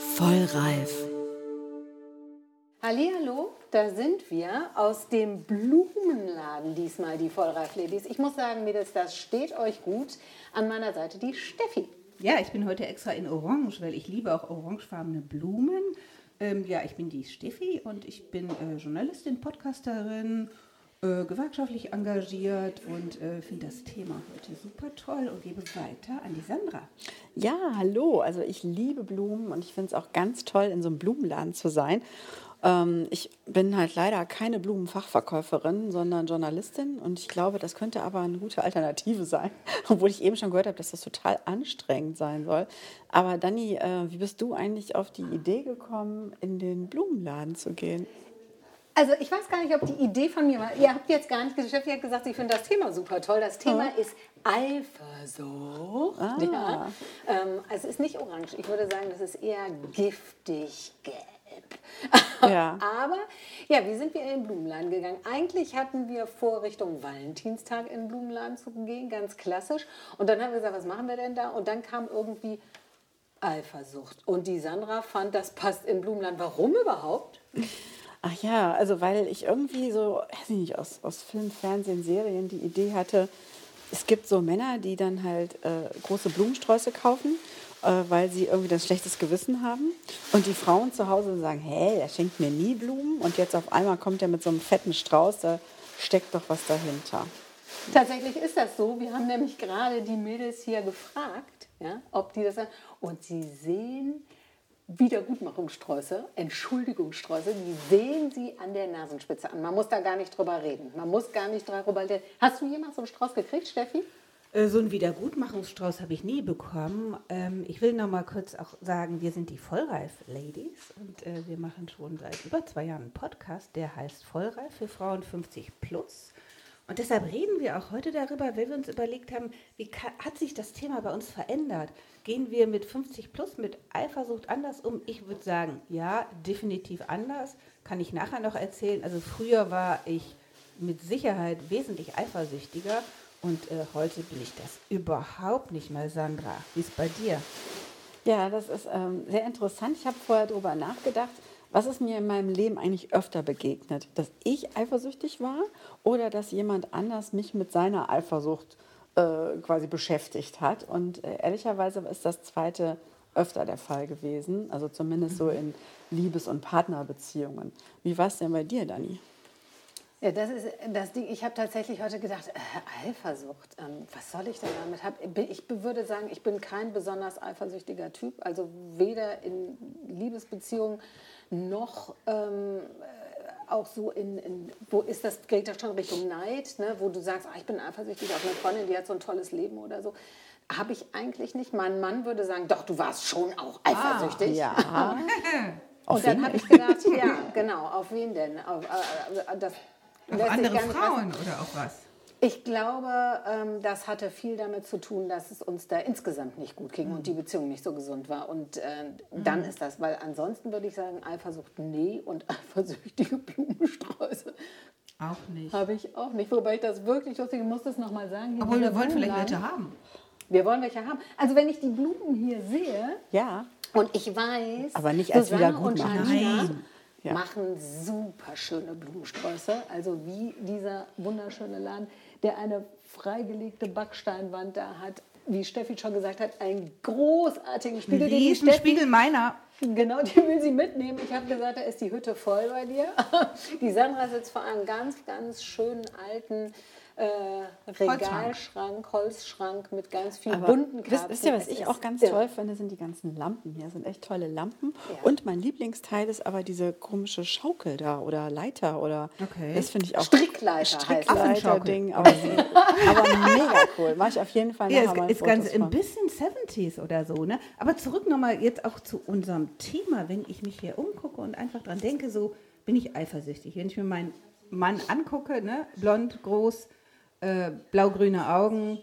Vollreif. Hallo, da sind wir aus dem Blumenladen diesmal, die Vollreif-Ladies. Ich muss sagen, Mädels, das steht euch gut. An meiner Seite die Steffi. Ja, ich bin heute extra in Orange, weil ich liebe auch orangefarbene Blumen. Ähm, ja, ich bin die Steffi und ich bin äh, Journalistin, Podcasterin, äh, gewerkschaftlich engagiert und äh, finde das Thema heute super toll und gebe weiter an die Sandra. Ja, hallo. Also ich liebe Blumen und ich finde es auch ganz toll, in so einem Blumenladen zu sein. Ähm, ich bin halt leider keine Blumenfachverkäuferin, sondern Journalistin und ich glaube, das könnte aber eine gute Alternative sein, obwohl ich eben schon gehört habe, dass das total anstrengend sein soll. Aber Dani, äh, wie bist du eigentlich auf die Idee gekommen, in den Blumenladen zu gehen? Also ich weiß gar nicht, ob die Idee von mir war. Ihr habt jetzt gar nicht geschafft. Ihr habt gesagt, ich finde das Thema super toll. Das Thema oh. ist Eifersucht. Ah. Ja. Ähm, also es ist nicht orange. Ich würde sagen, das ist eher giftig gelb. Ja. Aber ja, wie sind wir in den Blumenladen gegangen? Eigentlich hatten wir vor, Richtung Valentinstag in den Blumenladen zu gehen, ganz klassisch. Und dann haben wir gesagt, was machen wir denn da? Und dann kam irgendwie Eifersucht. Und die Sandra fand, das passt in Blumenladen. Warum überhaupt? Ach ja, also weil ich irgendwie so, weiß ich nicht, aus, aus Film, Fernsehen, Serien die Idee hatte, es gibt so Männer, die dann halt äh, große Blumensträuße kaufen, äh, weil sie irgendwie das schlechtes Gewissen haben. Und die Frauen zu Hause sagen, hey, der schenkt mir nie Blumen. Und jetzt auf einmal kommt er mit so einem fetten Strauß, da steckt doch was dahinter. Tatsächlich ist das so. Wir haben nämlich gerade die Mädels hier gefragt, ja, ob die das sagen. Und sie sehen Wiedergutmachungssträuße, Entschuldigungssträuße, die sehen Sie an der Nasenspitze an. Man muss da gar nicht drüber reden. Man muss gar nicht drüber reden. Hast du jemals so einen Strauß gekriegt, Steffi? Äh, so einen Wiedergutmachungsstrauß habe ich nie bekommen. Ähm, ich will noch mal kurz auch sagen, wir sind die Vollreif-Ladies und äh, wir machen schon seit über zwei Jahren einen Podcast, der heißt Vollreif für Frauen 50 plus. Und deshalb reden wir auch heute darüber, weil wir uns überlegt haben, wie hat sich das Thema bei uns verändert? Gehen wir mit 50 plus mit Eifersucht anders um? Ich würde sagen, ja, definitiv anders. Kann ich nachher noch erzählen. Also früher war ich mit Sicherheit wesentlich eifersüchtiger und äh, heute bin ich das überhaupt nicht mehr, Sandra. Wie ist bei dir? Ja, das ist ähm, sehr interessant. Ich habe vorher darüber nachgedacht was ist mir in meinem Leben eigentlich öfter begegnet? Dass ich eifersüchtig war oder dass jemand anders mich mit seiner Eifersucht äh, quasi beschäftigt hat? Und äh, ehrlicherweise ist das zweite öfter der Fall gewesen, also zumindest so in Liebes- und Partnerbeziehungen. Wie war es denn bei dir, Dani? Ja, das ist das Ding. Ich habe tatsächlich heute gedacht, äh, Eifersucht, ähm, was soll ich denn damit haben? Ich würde sagen, ich bin kein besonders eifersüchtiger Typ. Also weder in Liebesbeziehungen noch ähm, äh, auch so in, in, wo ist das, geht das schon Richtung Neid, ne? wo du sagst, ah, ich bin eifersüchtig auf eine Freundin, die hat so ein tolles Leben oder so. Habe ich eigentlich nicht. Mein Mann würde sagen, doch, du warst schon auch ah, eifersüchtig. Ah, ja. Und dann habe ich gedacht, ja, genau, auf wen denn? Auf, äh, äh das auf andere Frauen oder auf was? Ich glaube, ähm, das hatte viel damit zu tun, dass es uns da insgesamt nicht gut ging mhm. und die Beziehung nicht so gesund war. Und äh, mhm. dann ist das, weil ansonsten würde ich sagen, Eifersucht nee und eifersüchtige Blumensträuße. Auch nicht. Habe ich auch nicht. Wobei ich das wirklich lustig, ich muss das nochmal sagen. Obwohl wir wollen vielleicht welche haben. Wir wollen welche haben. Also wenn ich die Blumen hier sehe ja. und ich weiß, aber nicht als wieder gut machen. Ja. machen super schöne Blumensträuße. Also wie dieser wunderschöne Laden der eine freigelegte Backsteinwand da hat. Wie Steffi schon gesagt hat, einen großartigen Spiegel. Den Spiegel meiner. Genau, den will sie mitnehmen. Ich habe gesagt, da ist die Hütte voll bei dir. Die Sandra sitzt vor einem ganz, ganz schönen alten äh, Regalschrank, Holzschrank mit ganz vielen Aber bunten Kerzen. Wisst, wisst ihr, was ich auch ganz toll finde, sind die ganzen Lampen hier. Das sind echt tolle Lampen. Ja. Und mein Lieblingsteil ist aber diese komische Schaukel da oder Leiter oder okay. das finde ich auch. Strickleiter, Strickleiter-Ding. Aber, aber, mega cool. Mache ich auf jeden Fall ja, mal ist ganz ein bisschen 70s oder so. Ne? Aber zurück nochmal jetzt auch zu unserem Thema, wenn ich mich hier umgucke und einfach dran denke, so bin ich eifersüchtig. Wenn ich mir meinen Mann angucke, ne? blond, groß, äh, blaugrüne Augen.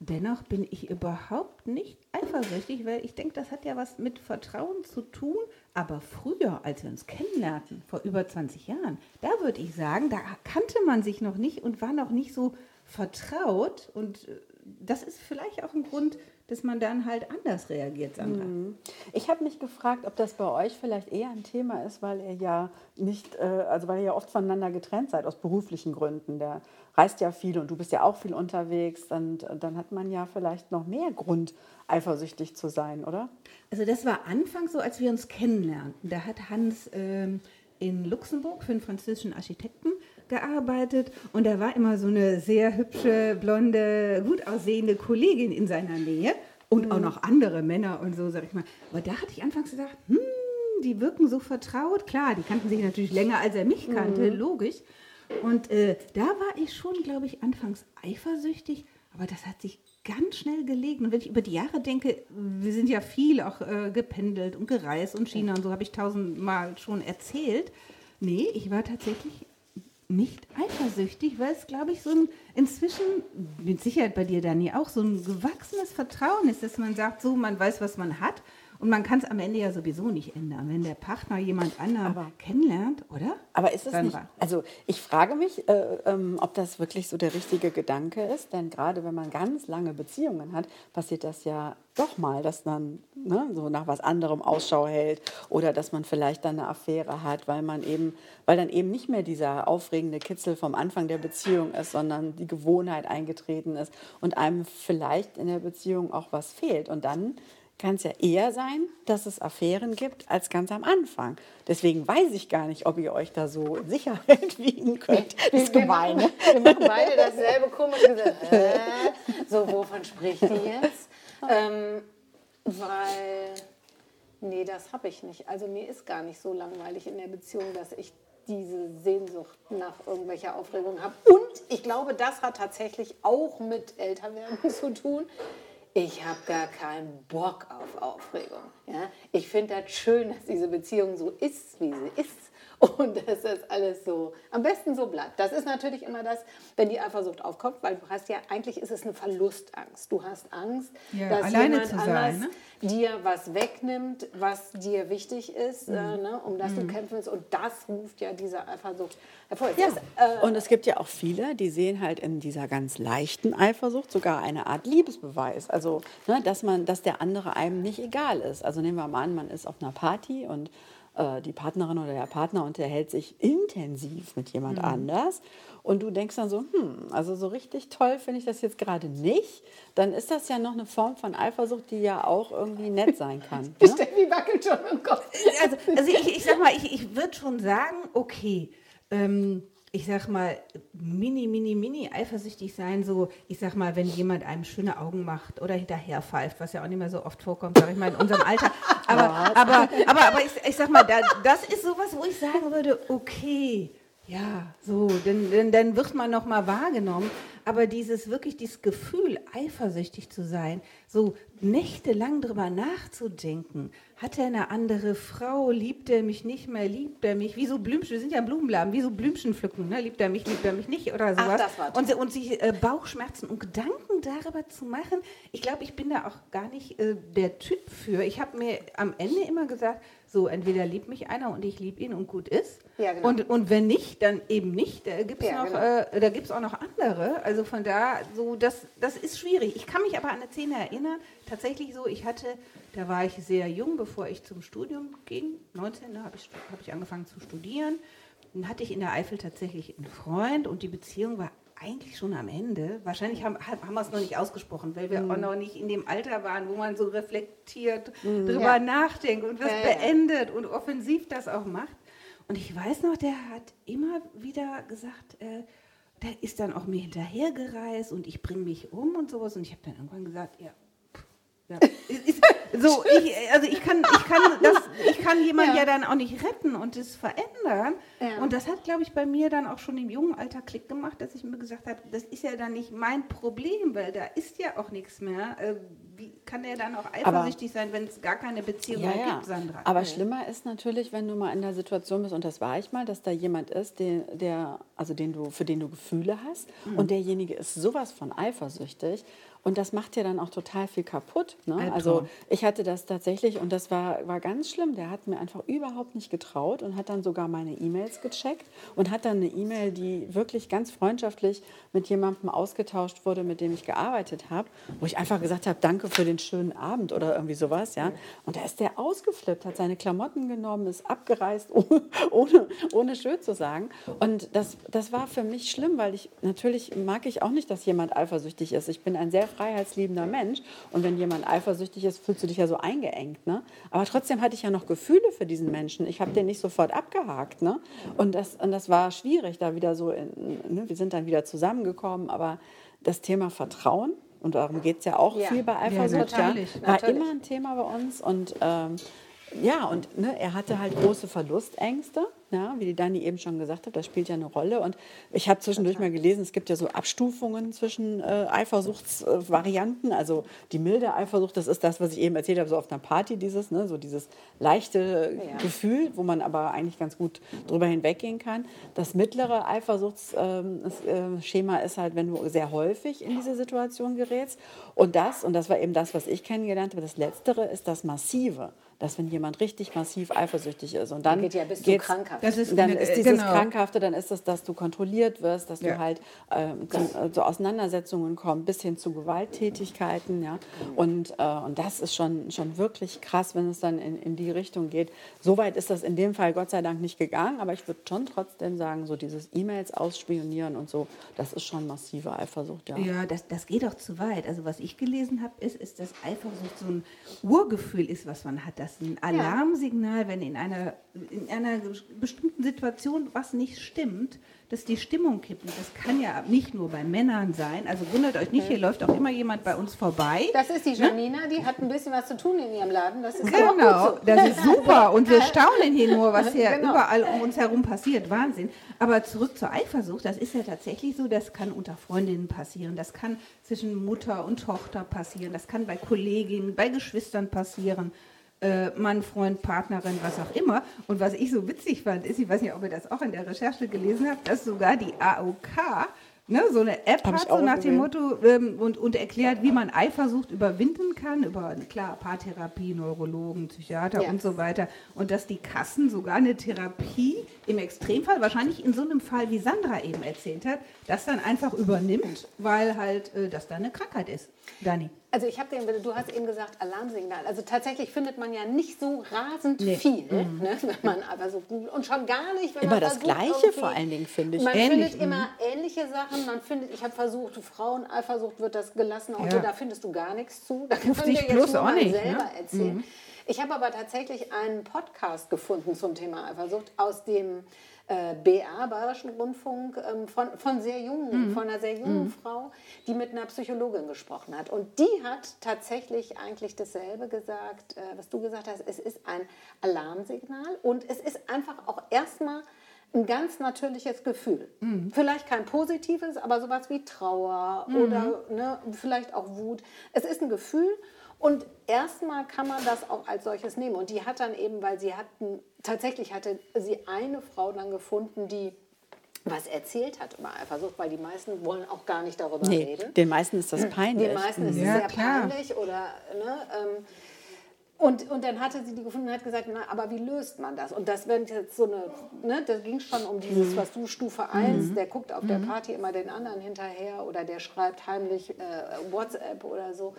Dennoch bin ich überhaupt nicht eifersüchtig, weil ich denke, das hat ja was mit Vertrauen zu tun. Aber früher, als wir uns kennenlernten, vor über 20 Jahren, da würde ich sagen, da kannte man sich noch nicht und war noch nicht so vertraut. Und äh, das ist vielleicht auch ein Grund, dass man dann halt anders reagiert, Sandra. Ich habe mich gefragt, ob das bei euch vielleicht eher ein Thema ist, weil ihr ja nicht, äh, also weil ihr ja oft voneinander getrennt seid aus beruflichen Gründen. Der reist ja viel und du bist ja auch viel unterwegs und dann hat man ja vielleicht noch mehr Grund, eifersüchtig zu sein, oder? Also das war Anfang so, als wir uns kennenlernten. Da hat Hans ähm, in Luxemburg für einen französischen Architekten gearbeitet und da war immer so eine sehr hübsche, blonde, gut aussehende Kollegin in seiner Nähe und auch noch andere Männer und so, sag ich mal. Aber da hatte ich anfangs gedacht, hm, die wirken so vertraut. Klar, die kannten sich natürlich länger, als er mich kannte, logisch. Und äh, da war ich schon, glaube ich, anfangs eifersüchtig, aber das hat sich ganz schnell gelegen. Und wenn ich über die Jahre denke, wir sind ja viel auch äh, gependelt und gereist und China und so habe ich tausendmal schon erzählt. Nee, ich war tatsächlich nicht eifersüchtig, weil es, glaube ich, so ein inzwischen, mit Sicherheit bei dir, Dani, auch so ein gewachsenes Vertrauen ist, dass man sagt, so, man weiß, was man hat und man kann es am Ende ja sowieso nicht ändern, wenn der Partner jemand anderen Aber- kennenlernt, oder? Aber ist es Dann nicht, war- also ich frage mich, äh, ähm, ob das wirklich so der richtige Gedanke ist, denn gerade wenn man ganz lange Beziehungen hat, passiert das ja doch mal, dass man ne, so nach was anderem Ausschau hält oder dass man vielleicht dann eine Affäre hat, weil man eben, weil dann eben nicht mehr dieser aufregende Kitzel vom Anfang der Beziehung ist, sondern die Gewohnheit eingetreten ist und einem vielleicht in der Beziehung auch was fehlt. Und dann kann es ja eher sein, dass es Affären gibt, als ganz am Anfang. Deswegen weiß ich gar nicht, ob ihr euch da so in Sicherheit wiegen könnt. Das ist wir, gemein. machen, wir machen beide dasselbe komische Gesicht. Hä? So, wovon spricht die jetzt? Ähm, weil, nee, das habe ich nicht. Also mir ist gar nicht so langweilig in der Beziehung, dass ich diese Sehnsucht nach irgendwelcher Aufregung habe. Und ich glaube, das hat tatsächlich auch mit Älterwerden zu tun. Ich habe gar keinen Bock auf Aufregung. Ja? Ich finde das schön, dass diese Beziehung so ist, wie sie ist. Und dass das alles so am besten so bleibt. Das ist natürlich immer das, wenn die Eifersucht aufkommt, weil du hast ja, eigentlich ist es eine Verlustangst. Du hast Angst, Ja, dass jemand zu sein, anders ne? dir was wegnimmt, was dir wichtig ist, Mhm. äh, ne, um das du kämpfen willst. Und das ruft ja diese Eifersucht hervor. Ja. ist, äh, Und es gibt ja auch viele, die sehen halt in dieser ganz leichten Eifersucht sogar eine Art Liebesbeweis. Also, ne, dass, man, dass der andere einem nicht egal ist. Also nehmen wir mal an, man ist auf einer Party und äh, die Partnerin oder der Partner unterhält sich intensiv mit jemand anders. Und du denkst dann so, hm, also so richtig toll finde ich das jetzt gerade nicht. Dann ist das ja noch eine Form von Eifersucht, die ja auch irgendwie nett sein kann. Ne? Steffi wackelt schon im Kopf. Also, also ich, ich sag mal, ich, ich würde schon sagen, okay, ähm, ich sag mal, mini, mini, mini eifersüchtig sein, so, ich sag mal, wenn jemand einem schöne Augen macht oder hinterher pfeift, was ja auch nicht mehr so oft vorkommt, sag ich mal, in unserem Alter. Aber, aber, aber, aber ich, ich sag mal, da, das ist sowas, wo ich sagen würde, okay, ja, so, dann, dann, dann wird man noch mal wahrgenommen. Aber dieses wirklich, dieses Gefühl, eifersüchtig zu sein, so nächtelang drüber nachzudenken, hat er eine andere Frau, liebt er mich nicht mehr, liebt er mich, wie so Blümchen, wir sind ja im Blumenladen, wie so Blümchen pflücken, ne? liebt er mich, liebt er mich nicht oder sowas. war und, und sich äh, Bauchschmerzen und Gedanken darüber zu machen, ich glaube, ich bin da auch gar nicht äh, der Typ für. Ich habe mir am Ende immer gesagt, so entweder liebt mich einer und ich liebe ihn und gut ist. Ja, genau. und, und wenn nicht, dann eben nicht. Da gibt es Ja, noch, genau. äh, da gibt's auch noch andere. Also von da, so das, das ist schwierig. Ich kann mich aber an eine Szene erinnern, tatsächlich so, ich hatte, da war ich sehr jung, bevor ich zum Studium ging, 19, da habe ich, hab ich angefangen zu studieren. Dann hatte ich in der Eifel tatsächlich einen Freund und die Beziehung war eigentlich schon am Ende. Wahrscheinlich haben, haben wir es noch nicht ausgesprochen, weil wir auch noch nicht in dem Alter waren, wo man so reflektiert drüber Ja. nachdenkt und was Ja, ja. beendet und offensiv das auch macht. Und ich weiß noch, der hat immer wieder gesagt, äh, der ist dann auch mir hinterhergereist und ich bringe mich um und sowas. Und ich habe dann irgendwann gesagt, ja. Ja. So, ich, also ich kann, ich kann das, ich kann jemanden ja. Ja. dann auch nicht retten und es verändern. Ja. Und das hat, glaube ich, bei mir dann auch schon im jungen Alter Klick gemacht, dass ich mir gesagt habe, das ist ja dann nicht mein Problem, weil da ist ja auch nichts mehr. Äh, Wie kann er dann auch eifersüchtig sein, wenn es gar keine Beziehung Ja, mehr gibt, Sandra? Aber schlimmer ist natürlich, wenn du mal in der Situation bist, und das war ich mal, dass da jemand ist, den, der, also den du, für den du Gefühle hast Mhm. und derjenige ist sowas von eifersüchtig. Und das macht dir dann auch total viel kaputt. Ne? Also ich hatte das tatsächlich und das war, war ganz schlimm. Der hat mir einfach überhaupt nicht getraut und hat dann sogar meine E-Mails gecheckt und hat dann eine E-Mail, die wirklich ganz freundschaftlich mit jemandem ausgetauscht wurde, mit dem ich gearbeitet habe, wo ich einfach gesagt habe, danke für den schönen Abend oder irgendwie sowas, ja. Und da ist der ausgeflippt, hat seine Klamotten genommen, ist abgereist, ohne, ohne, ohne schön zu sagen. Und das, das war für mich schlimm, weil ich natürlich mag ich auch nicht, dass jemand eifersüchtig ist. Ich bin ein sehr freiheitsliebender Mensch und wenn jemand eifersüchtig ist, fühlst du dich ja so eingeengt. Ne? Aber trotzdem hatte ich ja noch Gefühle für diesen Menschen. Ich habe den nicht sofort abgehakt. Ne? Und, das, und das war schwierig, da wieder so, in, ne? wir sind dann wieder zusammengekommen, aber das Thema Vertrauen, und darum geht es ja auch ja. viel bei Eifersucht, ja, ja, war natürlich. immer ein Thema bei uns. Und ähm, ja, und ne, er hatte halt große Verlustängste ja, wie die Dani eben schon gesagt hat, das spielt ja eine Rolle. Und ich habe zwischendurch mal gelesen, es gibt ja so Abstufungen zwischen äh, Eifersuchtsvarianten. Also die milde Eifersucht, das ist das, was ich eben erzählt habe, so auf einer Party, dieses, ne, so dieses leichte ja. Gefühl, wo man aber eigentlich ganz gut drüber hinweggehen kann. Das mittlere Eifersuchtsschema äh, ist halt, wenn du sehr häufig in diese Situation gerätst. Und das, und das war eben das, was ich kennengelernt habe, das Letztere ist das Massive dass wenn jemand richtig massiv eifersüchtig ist und dann geht ja bis zu krankhaft. Das ist, dann ist dieses genau. Krankhafte, dann ist es, dass du kontrolliert wirst, dass ja. du halt äh, zu äh, so Auseinandersetzungen kommst, bis hin zu Gewalttätigkeiten, ja. Und, äh, und das ist schon, schon wirklich krass, wenn es dann in, in die Richtung geht. Soweit ist das in dem Fall Gott sei Dank nicht gegangen, aber ich würde schon trotzdem sagen, so dieses E-Mails ausspionieren und so, das ist schon massive Eifersucht, ja. Ja, das, das geht auch zu weit. Also was ich gelesen habe, ist, ist, dass Eifersucht so ein Urgefühl ist, was man hat. Das das ein Alarmsignal, wenn in einer, in einer bestimmten Situation was nicht stimmt, dass die Stimmung kippt. Und das kann ja nicht nur bei Männern sein. Also wundert euch nicht, hier läuft auch immer jemand bei uns vorbei. Das ist die ne? Janina, die hat ein bisschen was zu tun in ihrem Laden. Das ist genau, so. das ist super. Und wir staunen hier nur, was hier genau. überall um uns herum passiert. Wahnsinn. Aber zurück zur Eifersucht, das ist ja tatsächlich so, das kann unter Freundinnen passieren, das kann zwischen Mutter und Tochter passieren, das kann bei Kolleginnen, bei Geschwistern passieren äh, Mann, Freund, Partnerin, was auch immer. Und was ich so witzig fand, ist, ich weiß nicht, ob ihr das auch in der Recherche gelesen habt, dass sogar die AOK ne, so eine App Hab hat, so nach dem Motto, ähm, und, und erklärt, wie man Eifersucht überwinden kann, über, klar, Paartherapie, Neurologen, Psychiater ja. und so weiter. Und dass die Kassen sogar eine Therapie im Extremfall, wahrscheinlich in so einem Fall, wie Sandra eben erzählt hat, das dann einfach übernimmt, weil halt äh, das da eine Krankheit ist. Dani. Also ich habe den, du hast eben gesagt Alarmsignal. Also tatsächlich findet man ja nicht so rasend nee. viel, mhm. ne, wenn man aber so googelt und schon gar nicht, wenn immer man das Gleiche vor allen Dingen finde ich. Man Ähnlich. findet immer mhm. ähnliche Sachen. Man findet, ich habe versucht, Fraueneifersucht wird das gelassen und ja. da findest du gar nichts zu. Da können wir jetzt nur mal nicht, selber ne? erzählen. Mhm. Ich habe aber tatsächlich einen Podcast gefunden zum Thema Eifersucht aus dem äh, BR, Bayerischen Rundfunk, ähm, von, von sehr jungen, mhm. von einer sehr jungen mhm. Frau, die mit einer Psychologin gesprochen hat. Und die hat tatsächlich eigentlich dasselbe gesagt, äh, was du gesagt hast. Es ist ein Alarmsignal und es ist einfach auch erstmal ein ganz natürliches Gefühl. Mhm. Vielleicht kein positives, aber sowas wie Trauer mhm. oder ne, vielleicht auch Wut. Es ist ein Gefühl und erstmal kann man das auch als solches nehmen. Und die hat dann eben, weil sie hatten, tatsächlich hatte sie eine Frau dann gefunden, die was erzählt hat über Eifersucht, weil die meisten wollen auch gar nicht darüber nee, reden. Den meisten ist das peinlich. Den meisten ist ja, es sehr klar. peinlich oder ne, ähm, und, und dann hatte sie die gefunden und hat gesagt, na, aber wie löst man das? Und das wenn jetzt so eine, ne, da ging schon um dieses, mhm. was du Stufe 1, mhm. der guckt auf mhm. der Party immer den anderen hinterher oder der schreibt heimlich äh, WhatsApp oder so.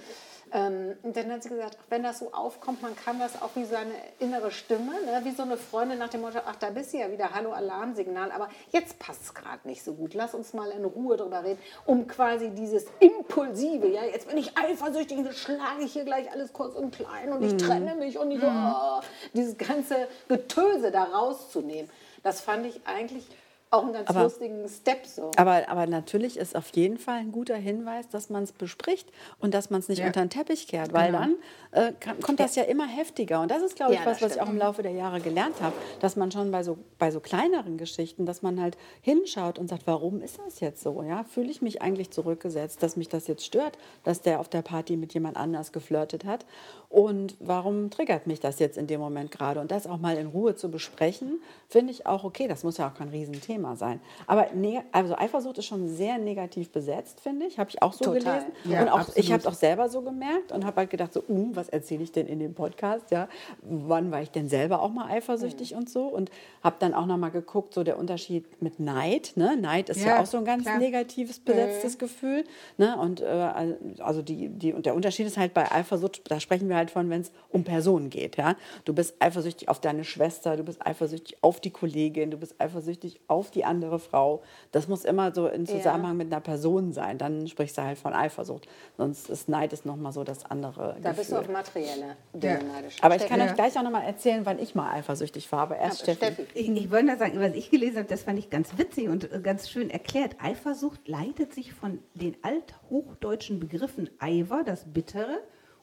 Ähm, und dann hat sie gesagt, ach, wenn das so aufkommt, man kann das auch wie seine innere Stimme, ne, wie so eine Freundin nach dem Motto, ach, da bist du ja wieder, hallo Alarmsignal, aber jetzt passt es gerade nicht so gut. Lass uns mal in Ruhe drüber reden, um quasi dieses Impulsive, ja, jetzt bin ich eifersüchtig und schlage ich hier gleich alles kurz und klein und ich mhm. trenne mich und ich so, mhm. oh, dieses ganze Getöse da rauszunehmen. Das fand ich eigentlich auch einen ganz aber, lustigen Step so. Aber, aber natürlich ist auf jeden Fall ein guter Hinweis, dass man es bespricht und dass man es nicht ja. unter den Teppich kehrt, weil genau. dann äh, kann, kommt das ja. immer heftiger. Und das ist, glaube ich, ja, was, was ich auch im Laufe der Jahre gelernt habe, dass man schon bei so, bei so kleineren Geschichten, dass man halt hinschaut und sagt, warum ist das jetzt so? Ja? Fühle ich mich eigentlich zurückgesetzt, dass mich das jetzt stört, dass der auf der Party mit jemand anders geflirtet hat? Und warum triggert mich das jetzt in dem Moment gerade? Und das auch mal in Ruhe zu besprechen, finde ich auch okay. Das muss ja auch kein Riesenthema sein. Aber ne also Eifersucht ist schon sehr negativ besetzt, finde ich. Habe ich auch so Total. gelesen. Ja, und auch, absolut. ich habe es auch selber so gemerkt und habe halt gedacht, so, uh, was erzähle ich denn in dem Podcast? Ja? Wann war ich denn selber auch mal eifersüchtig und so? Und habe dann auch nochmal geguckt, so der Unterschied mit Neid. Ne? Neid ist ja, Ja, auch so ein ganz klar. negatives besetztes Gefühl. Ne? Und äh, also die, die, und der Unterschied ist halt bei Eifersucht, da sprechen wir halt von, wenn es um Personen geht. Ja? Du bist eifersüchtig auf deine Schwester, du bist eifersüchtig auf die Kollegin, du bist eifersüchtig auf die andere Frau. Das muss immer so in Zusammenhang mit einer Person sein. Dann sprichst du halt von Eifersucht. Sonst ist Neid ist nochmal so das andere Da Gefühl. bist du auf materielle Dinge neidisch. Aber ich kann Steffi, euch gleich auch nochmal erzählen, wann ich mal eifersüchtig war. Aber erst ja, Steffi. Steffi. Ich, ich wollte nur sagen, was ich gelesen habe, das fand ich ganz witzig und äh, ganz schön erklärt. Eifersucht leitet sich von den althochdeutschen Begriffen Eiver, das Bittere,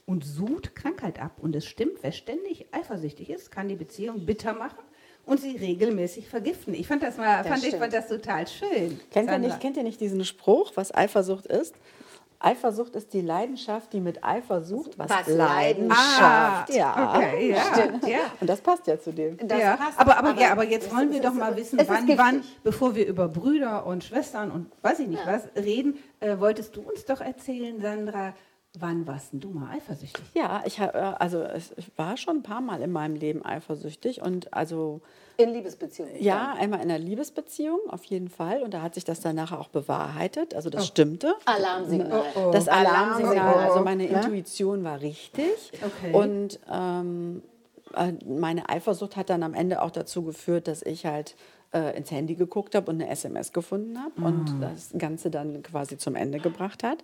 und Sud, Krankheit ab. Und es stimmt, wer ständig eifersüchtig ist, kann die Beziehung bitter machen und sie regelmäßig vergiften. Ich fand das, mal, fand, ich stimmt. fand das total schön. Kennt ihr, nicht, kennt ihr nicht diesen Spruch, was Eifersucht ist? Eifersucht ist die Leidenschaft, die mit Eifersucht was, Was Leidenschaft. Ah, ja. Okay, ja, ja. Und das passt ja zu dem. Das ja, passt, aber, aber, aber ja, aber jetzt wollen wir doch mal wissen, wann, wann, bevor wir über Brüder und Schwestern und weiß ich nicht was reden, äh, wolltest du uns doch erzählen, Sandra, wann warst denn du mal eifersüchtig? Ja, ich, äh, also es, ich war schon ein paar Mal in meinem Leben eifersüchtig und also In Liebesbeziehungen. ja, einmal in einer Liebesbeziehung auf jeden Fall und da hat sich das dann nachher auch bewahrheitet, also das stimmte. Alarmsignal. Oh, Das Alarmsignal, Alarm. also meine Ne? Intuition war richtig. Okay. Und ähm, äh, meine Eifersucht hat dann am Ende auch dazu geführt, dass ich halt äh, ins Handy geguckt habe und eine SMS gefunden habe Ah. und das Ganze dann quasi zum Ende gebracht hat.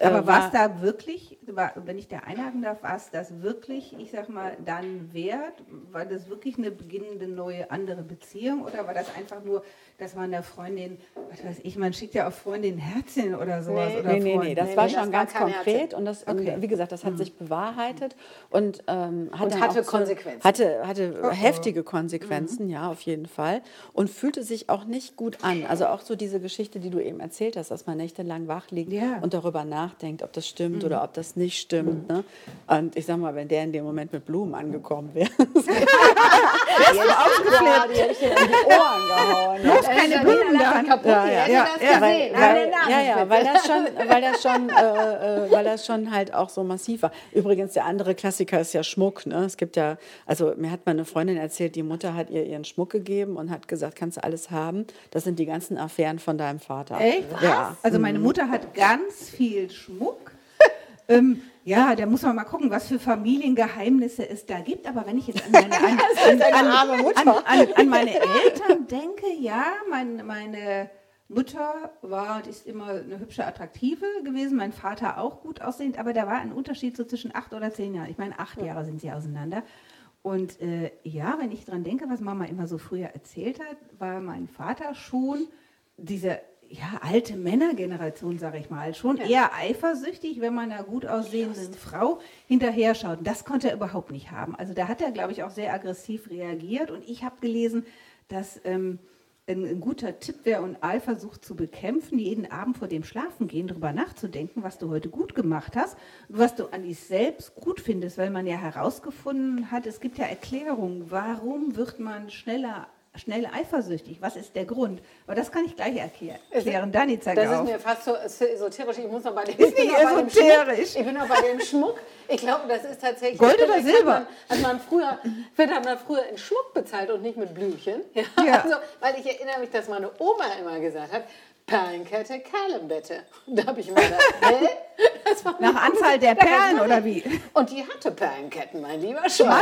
Aber Äh, war es da wirklich, war, wenn ich da einhaken darf, war es das wirklich, ich sag mal, dann wert? War das wirklich eine beginnende neue andere Beziehung oder war das einfach nur, dass man der Freundin, was weiß ich, man schickt ja auf Freundin Herzchen oder sowas? Nee. oder Nee, nee, nee, Freund? das Nee, war nee, schon das war ganz kein konkret Herzchen. und das, Okay. Und wie gesagt, das hat sich bewahrheitet und ähm, hat Und hatte auch Konsequenzen. Hatte, hatte Oh, heftige Konsequenzen, ja, auf jeden Fall und fühlte sich auch nicht gut an. Also auch so diese Geschichte, die du eben erzählt hast, dass man nächtelang wach liegt Ja. Und darüber nachdenkt, ob das stimmt oder ob das nicht stimmt. Ne? Und ich sag mal, wenn der in dem Moment mit Blumen angekommen wäre, ja, die hätte ich dir in die Ohren gehauen. Ja. keine Blumen Hand. kaputt, Ja, ja, ja, ja, weil, weil, ja, ja, weil das schon, weil das schon, äh, äh, weil das schon halt auch so massiv war. Übrigens, der andere Klassiker ist ja Schmuck. Ne? Es gibt ja, also mir hat meine Freundin erzählt, die Mutter hat ihr ihren Schmuck gegeben und hat gesagt, kannst du alles haben. Das sind die ganzen Affären von deinem Vater. Echt? Ja. Also meine Mutter hat ganz viel Schmuck. ähm, ja, da muss man mal gucken, was für Familiengeheimnisse es da gibt. Aber wenn ich jetzt an meine, an, an, an, an, meine Eltern denke, ja, mein, meine Mutter war und ist immer eine hübsche, attraktive gewesen, mein Vater auch gut aussehend, aber da war ein Unterschied so zwischen acht oder zehn Jahren. Ich meine, acht Jahre sind sie auseinander. Und äh, ja, wenn ich dran denke, was Mama immer so früher erzählt hat, war mein Vater schon diese ja, alte Männergeneration, sage ich mal, schon eher eifersüchtig, wenn man einer gut aussehenden Frau hinterher schaut. Das konnte er überhaupt nicht haben. Also da hat er, glaube ich, auch sehr aggressiv reagiert. Und ich habe gelesen, dass ähm, ein, ein guter Tipp wäre, um Eifersucht zu bekämpfen, jeden Abend vor dem Schlafengehen darüber nachzudenken, was du heute gut gemacht hast und was du an dich selbst gut findest, weil man ja herausgefunden hat, es gibt ja Erklärungen, warum wird man schneller schnell eifersüchtig? Was ist der Grund? Aber das kann ich gleich erklären. erklären. Dani, zeig Das ist auf. mir fast so so esoterisch. Ich muss noch bei dem, Ist nicht noch bei dem esoterisch. Schmuck. Ich bin noch bei dem Schmuck. Ich glaube, das ist tatsächlich. Gold oder Silber? Hat man, hat man früher, wird hat man früher in Schmuck bezahlt und nicht mit Blümchen. Ja, Ja. Also, weil ich erinnere mich, dass meine Oma immer gesagt hat, Perlenkette, Perlenbette. Da habe ich immer gedacht, hä? Nach Anzahl der Perlen oder wie? Und die hatte Perlenketten, mein lieber schon.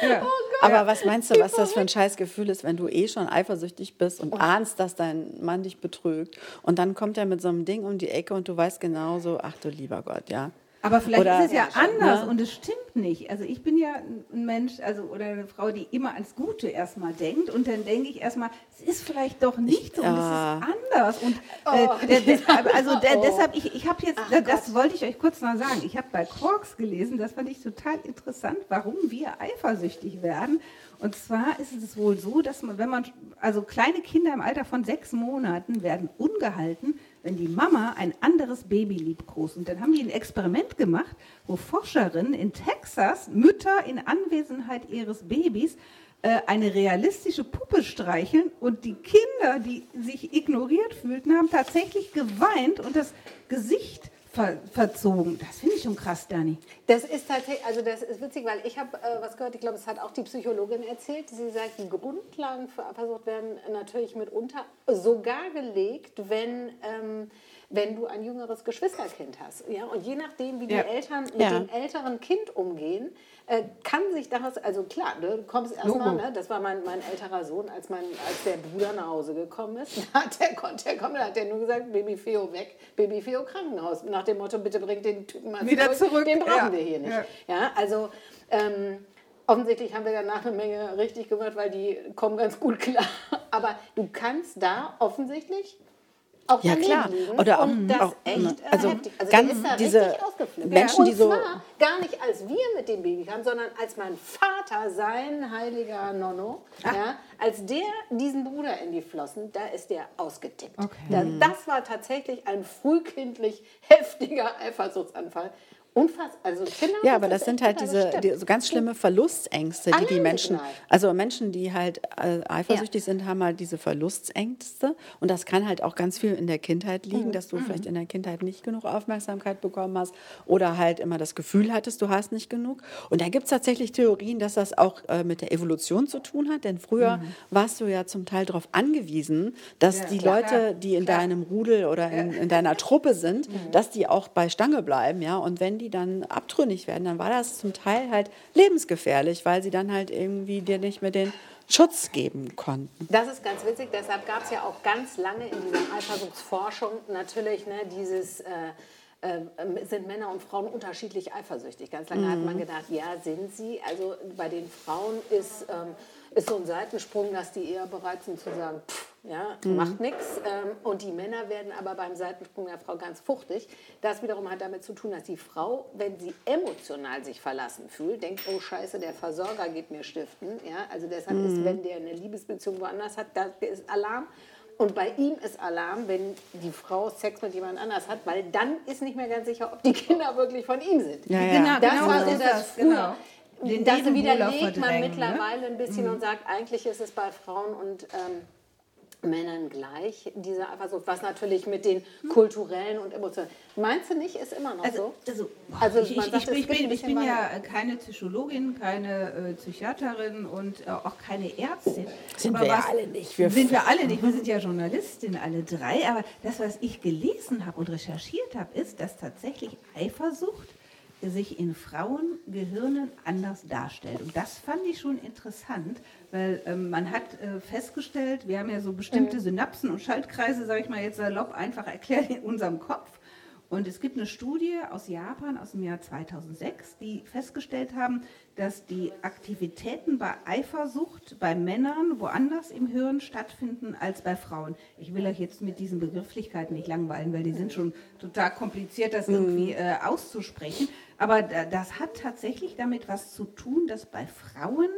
Okay. Aber was meinst du, was das für ein Scheißgefühl ist, wenn du eh schon eifersüchtig bist und ahnst, dass dein Mann dich betrügt und dann kommt er mit so einem Ding um die Ecke und du weißt genauso, ach du lieber Gott, ja. Aber vielleicht Oder- ist es ja, Ja, anders ne? und es stimmt nicht. Also ich bin ja ein Mensch, also oder eine Frau, die immer ans Gute erstmal denkt und dann denke ich erstmal, es ist vielleicht doch nicht so und Ja. es ist anders. Und äh, der, der, also der, deshalb, ich, ich habe jetzt, das wollte ich euch kurz mal sagen, ich habe bei Quarks gelesen, das fand ich total interessant, warum wir eifersüchtig werden. Und zwar ist es wohl so, dass man, wenn man, also kleine Kinder im Alter von sechs Monaten werden ungehalten, wenn die Mama ein anderes Baby liebkost. Und dann haben die ein Experiment gemacht, wo Forscherinnen in Texas Mütter in Anwesenheit ihres Babys äh, eine realistische Puppe streicheln und die Kinder, die sich ignoriert fühlten, haben tatsächlich geweint und das Gesicht ver verzogen. Das finde ich schon krass, Dani. Das ist tatsächlich, also das ist witzig, weil ich habe äh, was gehört, ich glaube, es hat auch die Psychologin erzählt. Sie sagt, die Grundlagen für Eifersucht werden natürlich mitunter sogar gelegt, wenn ähm, wenn du ein jüngeres Geschwisterkind hast. Ja? Und je nachdem, wie die Eltern mit Ja. dem älteren Kind umgehen, äh, kann sich daraus, also klar, ne, du kommst erstmal, ne, das war mein, mein älterer Sohn, als, mein, als der Bruder nach Hause gekommen ist, da hat der, konnte der kommen, da hat der nur gesagt, Baby Feo weg, Baby Feo Krankenhaus. Nach dem Motto, bitte bringt den Typen mal Wieder zurück, den brauchen ja. wir hier nicht. Ja. Ja, also ähm, offensichtlich haben wir danach eine Menge richtig gemacht, weil die kommen ganz gut klar. Aber du kannst da offensichtlich auch Ja, klar. Oder auch- das auch, echt äh, also heftig. Also ganz diese. Menschen, die so- gar nicht als wir mit dem Baby kamen, sondern als mein Vater, sein heiliger Nonno, ja, als der diesen Bruder in die Flossen, da ist der ausgetickt. Okay. Da, das war tatsächlich ein frühkindlich heftiger Eifersuchtsanfall. Unfassbar. Also Kinder, Ja, aber das sind halt diese die, so ganz schlimme Verlustängste, die die Menschen, also Menschen, die halt äh, eifersüchtig sind, haben halt diese Verlustängste. Und das kann halt auch ganz viel in der Kindheit Mhm. liegen, dass du vielleicht in der Kindheit nicht genug Aufmerksamkeit bekommen hast oder halt immer das Gefühl hattest, du hast nicht genug. Und da gibt es tatsächlich Theorien, dass das auch äh, mit der Evolution zu tun hat, denn früher warst du ja zum Teil darauf angewiesen, dass Ja, die klar. Leute, die in deinem Rudel oder in, in deiner Truppe sind, dass die auch bei Stange bleiben, ja. Und wenn die dann abtrünnig werden, dann war das zum Teil halt lebensgefährlich, weil sie dann halt irgendwie dir nicht mehr den Schutz geben konnten. Das ist ganz witzig, deshalb gab es ja auch ganz lange in dieser Eifersuchtsforschung natürlich ne, dieses, äh, äh, sind Männer und Frauen unterschiedlich eifersüchtig. Ganz lange hat man gedacht, ja, sind sie. Also bei den Frauen ist, ähm, ist so ein Seitensprung, dass die eher bereit sind zu sagen, pff, ja, macht nichts. Ähm, und die Männer werden aber beim Seitensprung der Frau ganz fuchtig. Das wiederum hat damit zu tun, dass die Frau, wenn sie emotional sich verlassen fühlt, denkt, oh scheiße, der Versorger geht mir stiften. Ja, also deshalb ist, wenn der eine Liebesbeziehung woanders hat, da ist Alarm. Und bei ihm ist Alarm, wenn die Frau Sex mit jemand anders hat, weil dann ist nicht mehr ganz sicher, ob die Kinder wirklich von ihm sind. Ja, ja. Genau, Das genau war so das das, früher. genau. Den Das widerlegt man verdrängen, ne? mittlerweile ein bisschen und sagt, eigentlich ist es bei Frauen und ähm, Männern gleich, diese Eifersucht, was natürlich mit den kulturellen und emotionalen. Meinst du nicht, ist immer noch Also, so? also, Also ich, man ich, sagt, ich, bin, ich bin ja keine Psychologin, keine äh, Psychiaterin und äh, auch keine Ärztin. Sind Aber wir ja alle nicht. Wir sind wir alle nicht. Wir sind ja Journalistinnen, alle drei. Aber das, was ich gelesen habe und recherchiert habe, ist, dass tatsächlich Eifersucht sich in Frauengehirnen anders darstellt. Und das fand ich schon interessant, weil ähm, man hat äh, festgestellt, wir haben ja so bestimmte Synapsen und Schaltkreise, sage ich mal jetzt salopp, einfach erklärt in unserem Kopf. Und es gibt eine Studie aus Japan aus dem Jahr 2006, die festgestellt haben, dass die Aktivitäten bei Eifersucht bei Männern woanders im Hirn stattfinden als bei Frauen. Ich will euch jetzt mit diesen Begrifflichkeiten nicht langweilen, weil die sind schon total kompliziert, das irgendwie äh, auszusprechen. Aber da, das hat tatsächlich damit was zu tun, dass bei Frauen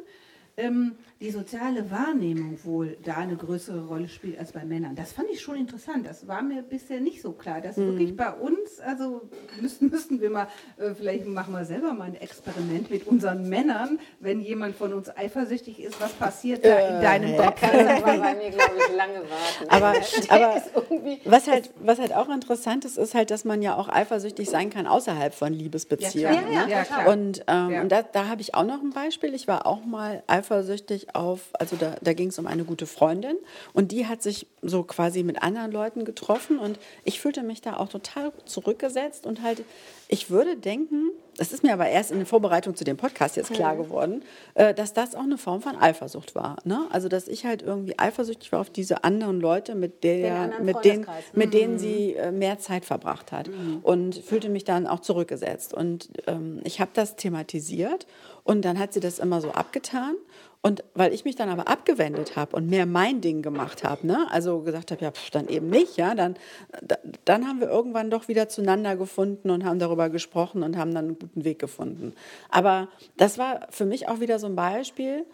ähm, die soziale Wahrnehmung wohl da eine größere Rolle spielt als bei Männern. Das fand ich schon interessant. Das war mir bisher nicht so klar. Dass wirklich bei uns, also müssten, müssten wir mal, äh, vielleicht machen wir selber mal ein Experiment mit unseren Männern, wenn jemand von uns eifersüchtig ist, was passiert da in deinem Kopf? du aber bei mir, glaube ich, lange warten. Aber, aber was, halt, was halt auch interessant ist, ist halt, dass man ja auch eifersüchtig sein kann außerhalb von Liebesbeziehungen. Ja, klar. ne? Ja, klar. Und, ähm, Ja. und da, da habe ich auch noch ein Beispiel. Ich war auch mal eifersüchtig auf, also da, da ging es um eine gute Freundin und die hat sich so quasi mit anderen Leuten getroffen und ich fühlte mich da auch total zurückgesetzt und halt, ich würde denken, das ist mir aber erst in der Vorbereitung zu dem Podcast jetzt klar geworden, äh, dass das auch eine Form von Eifersucht war. Ne? Also dass ich halt irgendwie eifersüchtig war auf diese anderen Leute, mit, der, anderen mit, denen, mit denen sie äh, mehr Zeit verbracht hat und fühlte mich dann auch zurückgesetzt. Und ähm, ich habe das thematisiert und dann hat sie das immer so abgetan. Und weil ich mich dann aber abgewendet habe und mehr mein Ding gemacht habe, ne? also gesagt habe, ja, pf, dann eben nicht, ja, dann, da, dann haben wir irgendwann doch wieder zueinander gefunden und haben darüber gesprochen und haben dann einen guten Weg gefunden. Aber das war für mich auch wieder so ein Beispiel,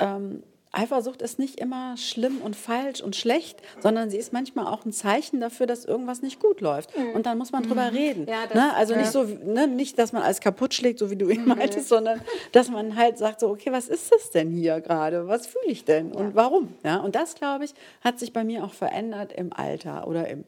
ähm, Eifersucht ist nicht immer schlimm und falsch und schlecht, sondern sie ist manchmal auch ein Zeichen dafür, dass irgendwas nicht gut läuft. Mhm. Und dann muss man drüber reden. Ja, das- ne? Also nicht so, ne? nicht, dass man alles kaputt schlägt, so wie du eben meintest, sondern dass man halt sagt so, okay, was ist das denn hier gerade? Was fühle ich denn und warum? Ja? Und das, glaube ich, hat sich bei mir auch verändert im Alter oder im,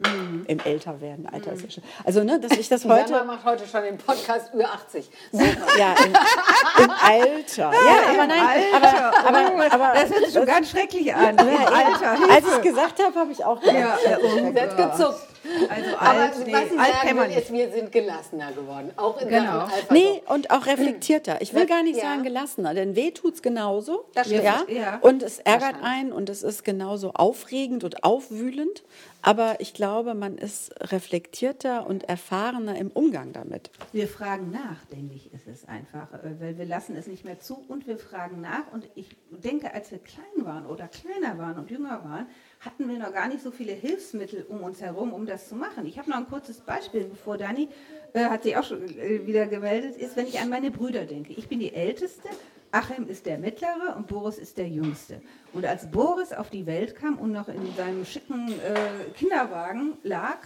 im Älterwerden. Alter ist ja schon. Also, ne, dass ich das heute macht heute schon den Podcast über 80. Super. ja, im, im Alter. Ja, aber nein, aber, aber, aber Das hört sich schon ganz schrecklich an. Alter. als ich es gesagt habe, habe ich auch gedacht. Ja, oh Sie hat gezuckt. Also Aber alt, was nee, ich alt sagen kann man will, nicht. ist, wir sind gelassener geworden. Auch in Genau. Eifersucht. Nee, und auch reflektierter. Ich will gar nicht Ja. sagen gelassener, denn weh tut's genauso. Das stimmt. ja? Ja. Und es ärgert einen und es ist genauso aufregend und aufwühlend. Aber ich glaube, man ist reflektierter und erfahrener im Umgang damit. Wir fragen nach, denke ich, ist es einfach, äh, weil wir lassen es nicht mehr zu und wir fragen nach. Und ich denke, als wir klein waren oder kleiner waren und jünger waren, hatten wir noch gar nicht so viele Hilfsmittel um uns herum, um das zu machen. Ich habe noch ein kurzes Beispiel, bevor Dani äh, hat sich auch schon äh, wieder gemeldet, ist, wenn ich an meine Brüder denke. Ich bin die Älteste, Achim ist der Mittlere und Boris ist der Jüngste. Und als Boris auf die Welt kam und noch in seinem schicken äh, Kinderwagen lag,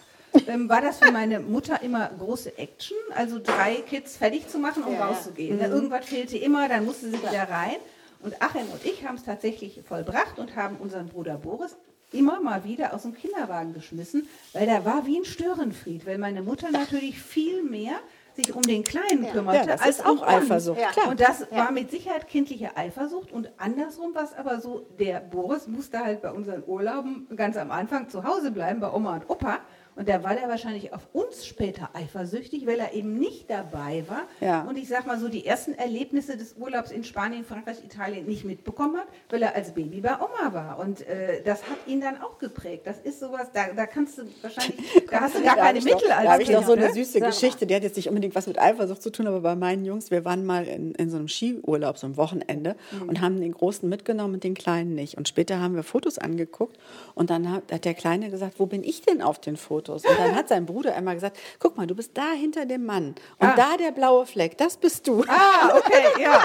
ähm, war das für meine Mutter immer große Action, also drei Kids fertig zu machen, um Ja, ja. rauszugehen. Ne, Irgendwas fehlte immer, dann musste sie wieder rein. Und Achim und ich haben es tatsächlich vollbracht und haben unseren Bruder Boris immer mal wieder aus dem Kinderwagen geschmissen, weil da war wie ein Störenfried, weil meine Mutter natürlich viel mehr sich um den Kleinen kümmerte Ja, als auch um Eifersucht, klar. Und das war mit Sicherheit kindliche Eifersucht. Und andersrum war es aber so, der Boris musste halt bei unseren Urlauben ganz am Anfang zu Hause bleiben, bei Oma und Opa. Und da war der wahrscheinlich auf uns später eifersüchtig, weil er eben nicht dabei war. Ja. Und ich sag mal so, die ersten Erlebnisse des Urlaubs in Spanien, Frankreich, Italien nicht mitbekommen hat, weil er als Baby bei Oma war. Und äh, das hat ihn dann auch geprägt. Das ist sowas, da, da kannst du wahrscheinlich, da hast du gar keine Mittel noch, als Da habe ich noch so eine ne? süße. Geschichte, die hat jetzt nicht unbedingt was mit Eifersucht zu tun, aber bei meinen Jungs, wir waren mal in, in so einem Skiurlaub, so einem Wochenende Mhm. und haben den Großen mitgenommen und den Kleinen nicht. Und später haben wir Fotos angeguckt und dann hat, hat der Kleine gesagt, wo bin ich denn auf den Fotos? Und dann hat sein Bruder einmal gesagt, guck mal, du bist da hinter dem Mann und Ah. da der blaue Fleck, das bist du. Ah, okay, ja.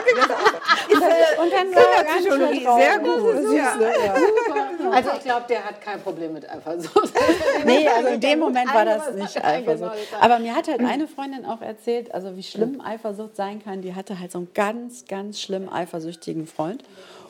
und dann Kinderpsychologie, sehr gut. Ja. Also ich glaube, der hat kein Problem mit Eifersucht. Nee, also in dem Moment war das nicht Eifersucht. Eifersucht. Aber mir hat halt eine Freundin auch erzählt, also wie schlimm Eifersucht sein kann. Die hatte halt so einen ganz, ganz schlimm eifersüchtigen Freund.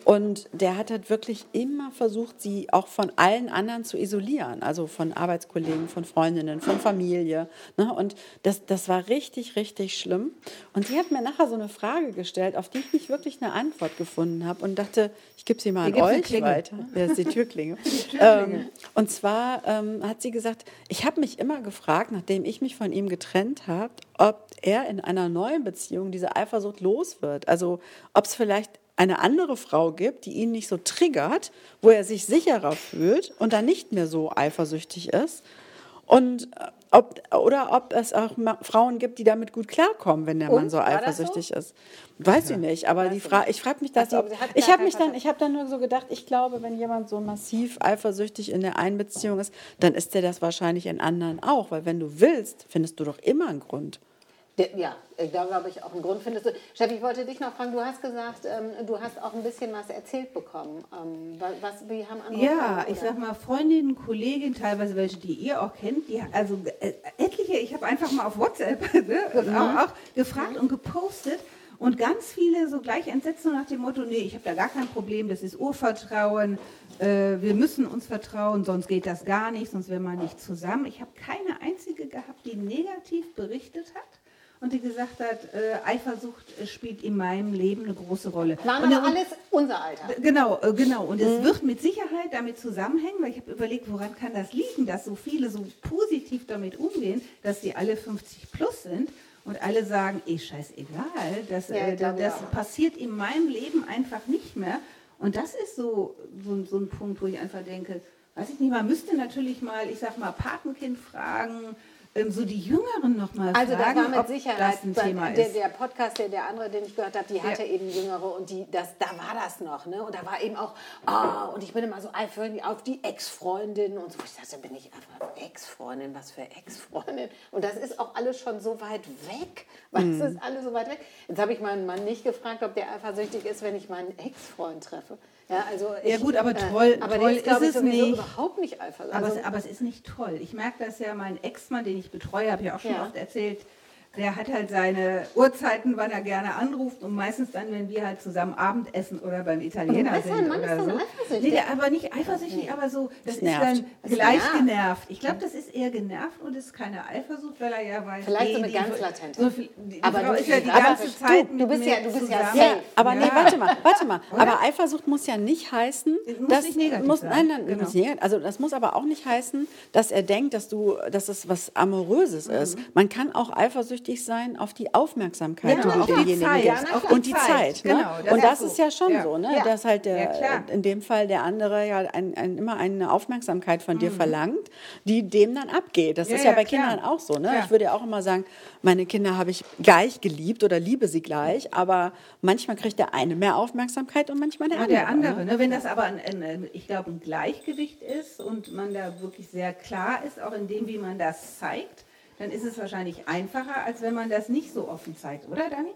Und der hat halt wirklich immer versucht, sie auch von allen anderen zu isolieren. Also von Arbeitskollegen, von Freundinnen, von Familie. Ne? Und das, das war richtig, richtig schlimm. Und sie hat mir nachher so eine Frage gestellt, auf die ich nicht wirklich eine Antwort gefunden habe und dachte, ich gebe sie mal an Hier eine euch weiter. Ja, das ist die Türklinge. ähm, und zwar ähm, hat sie gesagt, ich habe mich immer gefragt, nachdem ich mich von ihm getrennt habe, ob er in einer neuen Beziehung diese Eifersucht los wird. Also ob es vielleicht eine andere Frau gibt, die ihn nicht so triggert, wo er sich sicherer fühlt und dann nicht mehr so eifersüchtig ist. Und äh, ob, oder ob es auch Frauen gibt, die damit gut klarkommen, wenn der Mann so das so? eifersüchtig ist. Weiß ich nicht, aber die Fra ich frage mich das. Also, ich habe mich dann, ich habe dann nur so gedacht, ich glaube, wenn jemand so massiv eifersüchtig in der einen Beziehung ist, dann ist der das wahrscheinlich in anderen auch, weil wenn du willst, findest du doch immer einen Grund. Ja, äh, da glaube ich auch einen Grund findest du. Steffi, ich wollte dich noch fragen, du hast gesagt, ähm, du hast auch ein bisschen was erzählt bekommen. Ähm, wa- was, wie haben andere Ja, Frauen, ich sag mal, Freundinnen, Kolleginnen, teilweise welche, die ihr auch kennt, die, also äh, etliche, ich habe einfach mal auf WhatsApp ne, auch, auch gefragt und gepostet und ganz viele so gleich entsetzt nach dem Motto, nee, ich habe da gar kein Problem, das ist Urvertrauen, äh, wir müssen uns vertrauen, sonst geht das gar nicht, sonst wären wir nicht zusammen. Ich habe keine einzige gehabt, die negativ berichtet hat. Und die gesagt hat, äh, Eifersucht äh, spielt in meinem Leben eine große Rolle. Waren und, aber alles unser Alter. Genau, äh, genau. Und Mhm. es wird mit Sicherheit damit zusammenhängen, weil ich habe überlegt, woran kann das liegen, dass so viele so positiv damit umgehen, dass sie alle 50 plus sind und alle sagen, eh scheißegal, das, Ja, äh, das auch. passiert in meinem Leben einfach nicht mehr. Und das ist so, so, so ein Punkt, wo ich einfach denke, weiß ich nicht, man müsste natürlich mal, ich sag mal, Patenkind fragen, so die Jüngeren noch mal Also fragen, das war mit Sicherheit das ein Thema der, der Podcast, der, der andere, den ich gehört habe, die hatte Ja. eben Jüngere und die, das, da war das noch. Ne? Und da war eben auch, ah, und ich bin immer so eifersüchtig auf die Ex-Freundin und so. Ich dachte, bin ich einfach Ex-Freundin, was für Ex-Freundin? Und das ist auch alles schon so weit weg. Was ist alles so weit weg? Jetzt habe ich meinen Mann nicht gefragt, ob der eifersüchtig ist, wenn ich meinen Ex-Freund treffe. Ja, also Ja ich, gut, aber äh, toll- aber toll ist, ist es nicht. überhaupt nicht eifersüchtig. Aber, Also, es, aber es ist nicht toll. Ich merke das ja, mein Ex-Mann, den ich betreue, habe ich auch schon Ja. oft erzählt, der hat halt seine Uhrzeiten, wann er gerne anruft und meistens dann, wenn wir halt zusammen Abendessen oder beim Italiener weißt du, sind Mann oder ist dann so. eifersüchtig. Nee, der, aber nicht eifersüchtig, aber so, das, ist nervt. dann Das gleich nervt. genervt. Ich glaube, das ist eher genervt und ist keine Eifersucht, weil er ja weiß, Vielleicht so nee, eine die- ganz latente. So die, Aber Frau du- ist ja die aber ganze du- Zeit du mit bist ja- du bist ja safe. Ja, aber nee, Ja. warte mal, warte mal. Aber Eifersucht muss ja nicht heißen, Es muss dass nicht negativ muss, sein. nein, nein, Genau. muss nicht, also das muss aber auch nicht heißen, dass er denkt, dass du, dass es was amoröses ist. Man kann auch eifersüchtig sein auf die Aufmerksamkeit, Ja, die du demjenigen gibst. Ja, klar. und die Zeit, Zeit. genau, ne? das und ist das so. ist ja schon Ja. so, ne? Ja. dass halt der, in dem Fall der andere ja ein, ein, immer eine Aufmerksamkeit von dir verlangt, die dem dann abgeht. Das ist ja, bei klar. Kindern auch so. Ne? Ich würde ja auch immer sagen, meine Kinder habe ich gleich geliebt oder liebe sie gleich, aber manchmal kriegt der eine mehr Aufmerksamkeit und manchmal der Ja, andere. der andere. Ne? Wenn das aber, ein, ein, ein, ich glaube, ein Gleichgewicht ist und man da wirklich sehr klar ist, auch in dem, wie man das zeigt, dann ist es wahrscheinlich einfacher, als wenn man das nicht so offen zeigt, oder Dani?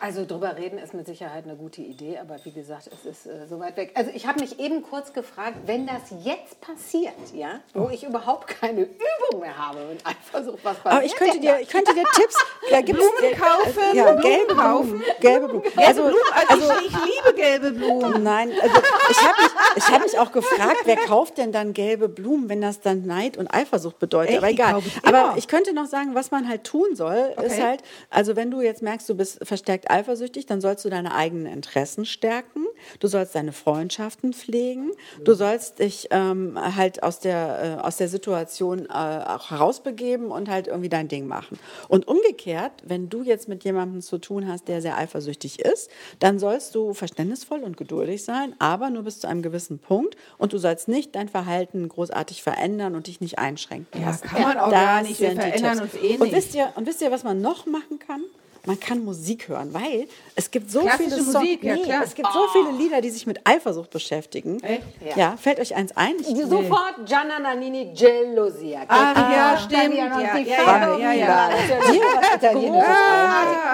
Also drüber reden ist mit Sicherheit eine gute Idee, aber wie gesagt, es ist äh, so weit weg. Also ich habe mich eben kurz gefragt, wenn das jetzt passiert, ja, wo ich überhaupt keine Übung mehr habe mit Eifersucht, was passiert Aber ich könnte dir, ich könnte dir Tipps, da gibt's Blumen kaufen, ja, Blumen gelbe kaufen. Blumen, gelbe Blumen. Also, Also, ich, ich liebe gelbe Blumen. Nein, also ich habe mich, ich hab mich auch gefragt, wer kauft denn dann gelbe Blumen, wenn das dann Neid und Eifersucht bedeutet. Echt? Aber egal. ich Aber ich könnte noch sagen, was man halt tun soll, ist Okay. halt, also wenn du jetzt merkst, du bist verstärkt eifersüchtig, dann sollst du deine eigenen Interessen stärken. Du sollst deine Freundschaften pflegen. Du sollst dich ähm, halt aus der, äh, aus der Situation äh, auch herausbegeben und halt irgendwie dein Ding machen. Und umgekehrt, wenn du jetzt mit jemandem zu tun hast, der sehr eifersüchtig ist, dann sollst du verständnisvoll und geduldig sein, aber nur bis zu einem gewissen Punkt. Und du sollst nicht dein Verhalten großartig verändern und dich nicht einschränken Ja, lassen. kann man auch Das gar nicht. Wir verändern uns eh Und nicht. wisst, ihr, und wisst ihr, was man noch machen kann? Man kann Musik hören, weil es gibt so Klassische viele Songs. Musik, ja, nee, klar. es gibt so viele Lieder, die sich mit Eifersucht beschäftigen. Echt? Ja. fällt euch eins ein? Ich, Sofort Gianna Nannini Gelosia. Che ja, stimmt, ja, ja, ja, ja, ja.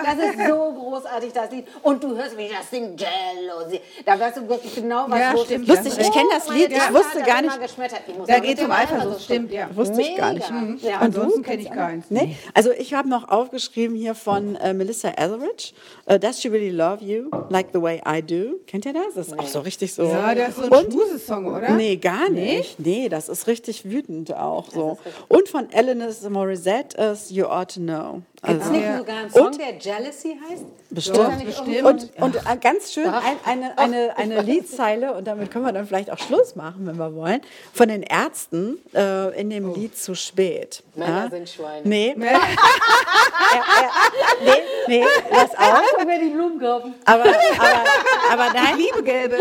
Das ist Ah. so großartig, das Lied. Und du hörst, wie das singt Gelosia. Da weißt du wirklich genau, was Ja, los stimmt. ist. Lustig, ich kenn das Lied, ich wusste gar nicht- Da geht's mit um Eifersucht, stimmt, ja. Wusste ich gar nicht. Ja, Ansonsten kenne ich keins. Nee? Also ich habe noch aufgeschrieben hier von äh, Melissa Etheridge, äh, Does She Really Love You Like the Way I Do? Kennt ihr das? Das ist auch so richtig so. Ja, das ist so ein Schmusesong, oder? Nee, gar nicht. Nee, das ist richtig wütend auch so. Und von Alanis Morissette ist You Ought to Know. Ist Also, nicht Ja. sogar ein Song, Und- der Jealousy heißt? Bestimmt. Bestimmt. und, und ganz schön ein, eine, eine, eine Liedzeile, und damit können wir dann vielleicht auch Schluss machen, wenn wir wollen, von den Ärzten äh, in dem Lied Zu spät. Männer sind Schweine. Nee. er, er, nee, nee, das auch. Können wir die Blumen kaufen? Aber, aber, aber nein, Liebe gelbe.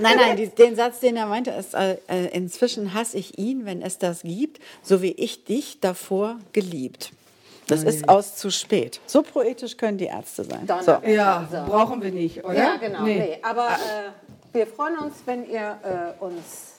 nein, nein, die, den Satz, den er meinte, ist, äh, äh, inzwischen hasse ich ihn, wenn es das gibt, so wie ich dich davor geliebt. Das ist aus zu spät. So poetisch können die Ärzte sein. So. Ja, brauchen wir nicht, oder? Ja, genau. Nee. Nee. Aber äh, wir freuen uns, wenn ihr äh, uns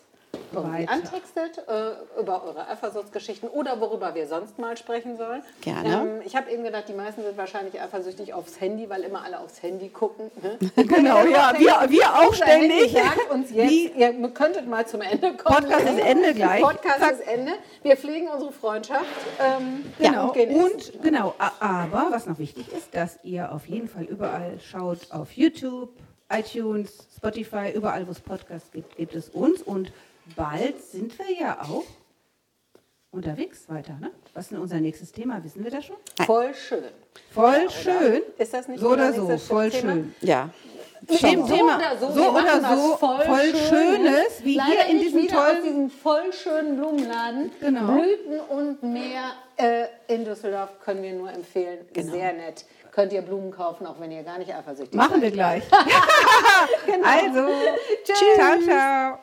irgendwie antextet äh, über eure Eifersuchtsgeschichten oder worüber wir sonst mal sprechen sollen. Gerne. Ähm, ich habe eben gedacht, die meisten sind wahrscheinlich eifersüchtig aufs Handy, weil immer alle aufs Handy gucken. Ne? Genau, ja, wir, wir auch ständig. sagt uns jetzt, Wie- ihr könntet mal zum Ende kommen. Podcast ist Ende gleich. Podcast Zack. ist Ende. Wir pflegen unsere Freundschaft. Ähm, ja, Genau. und gehen essen. Und genau, aber was noch wichtig ist, dass ihr auf jeden Fall überall schaut auf YouTube, iTunes, Spotify, überall wo es Podcasts gibt, gibt es uns und bald sind wir ja auch unterwegs weiter. Ne? Was ist denn unser nächstes Thema? Wissen wir das schon? Voll schön. Voll schön. Ist das nicht so oder so? Voll Thema? schön. Ja. Stimmt, so Thema. oder so, So oder machen so, voll, voll Schönes, wie Leider hier in nicht diesem tollen- diesem voll schönen Blumenladen. Genau. Blüten und Meer äh, in Düsseldorf können wir nur empfehlen. Genau. Sehr nett. Könnt ihr Blumen kaufen, auch wenn ihr gar nicht eifersüchtig Machen seid. wir gleich. Also, tschüss. Ciao, ciao.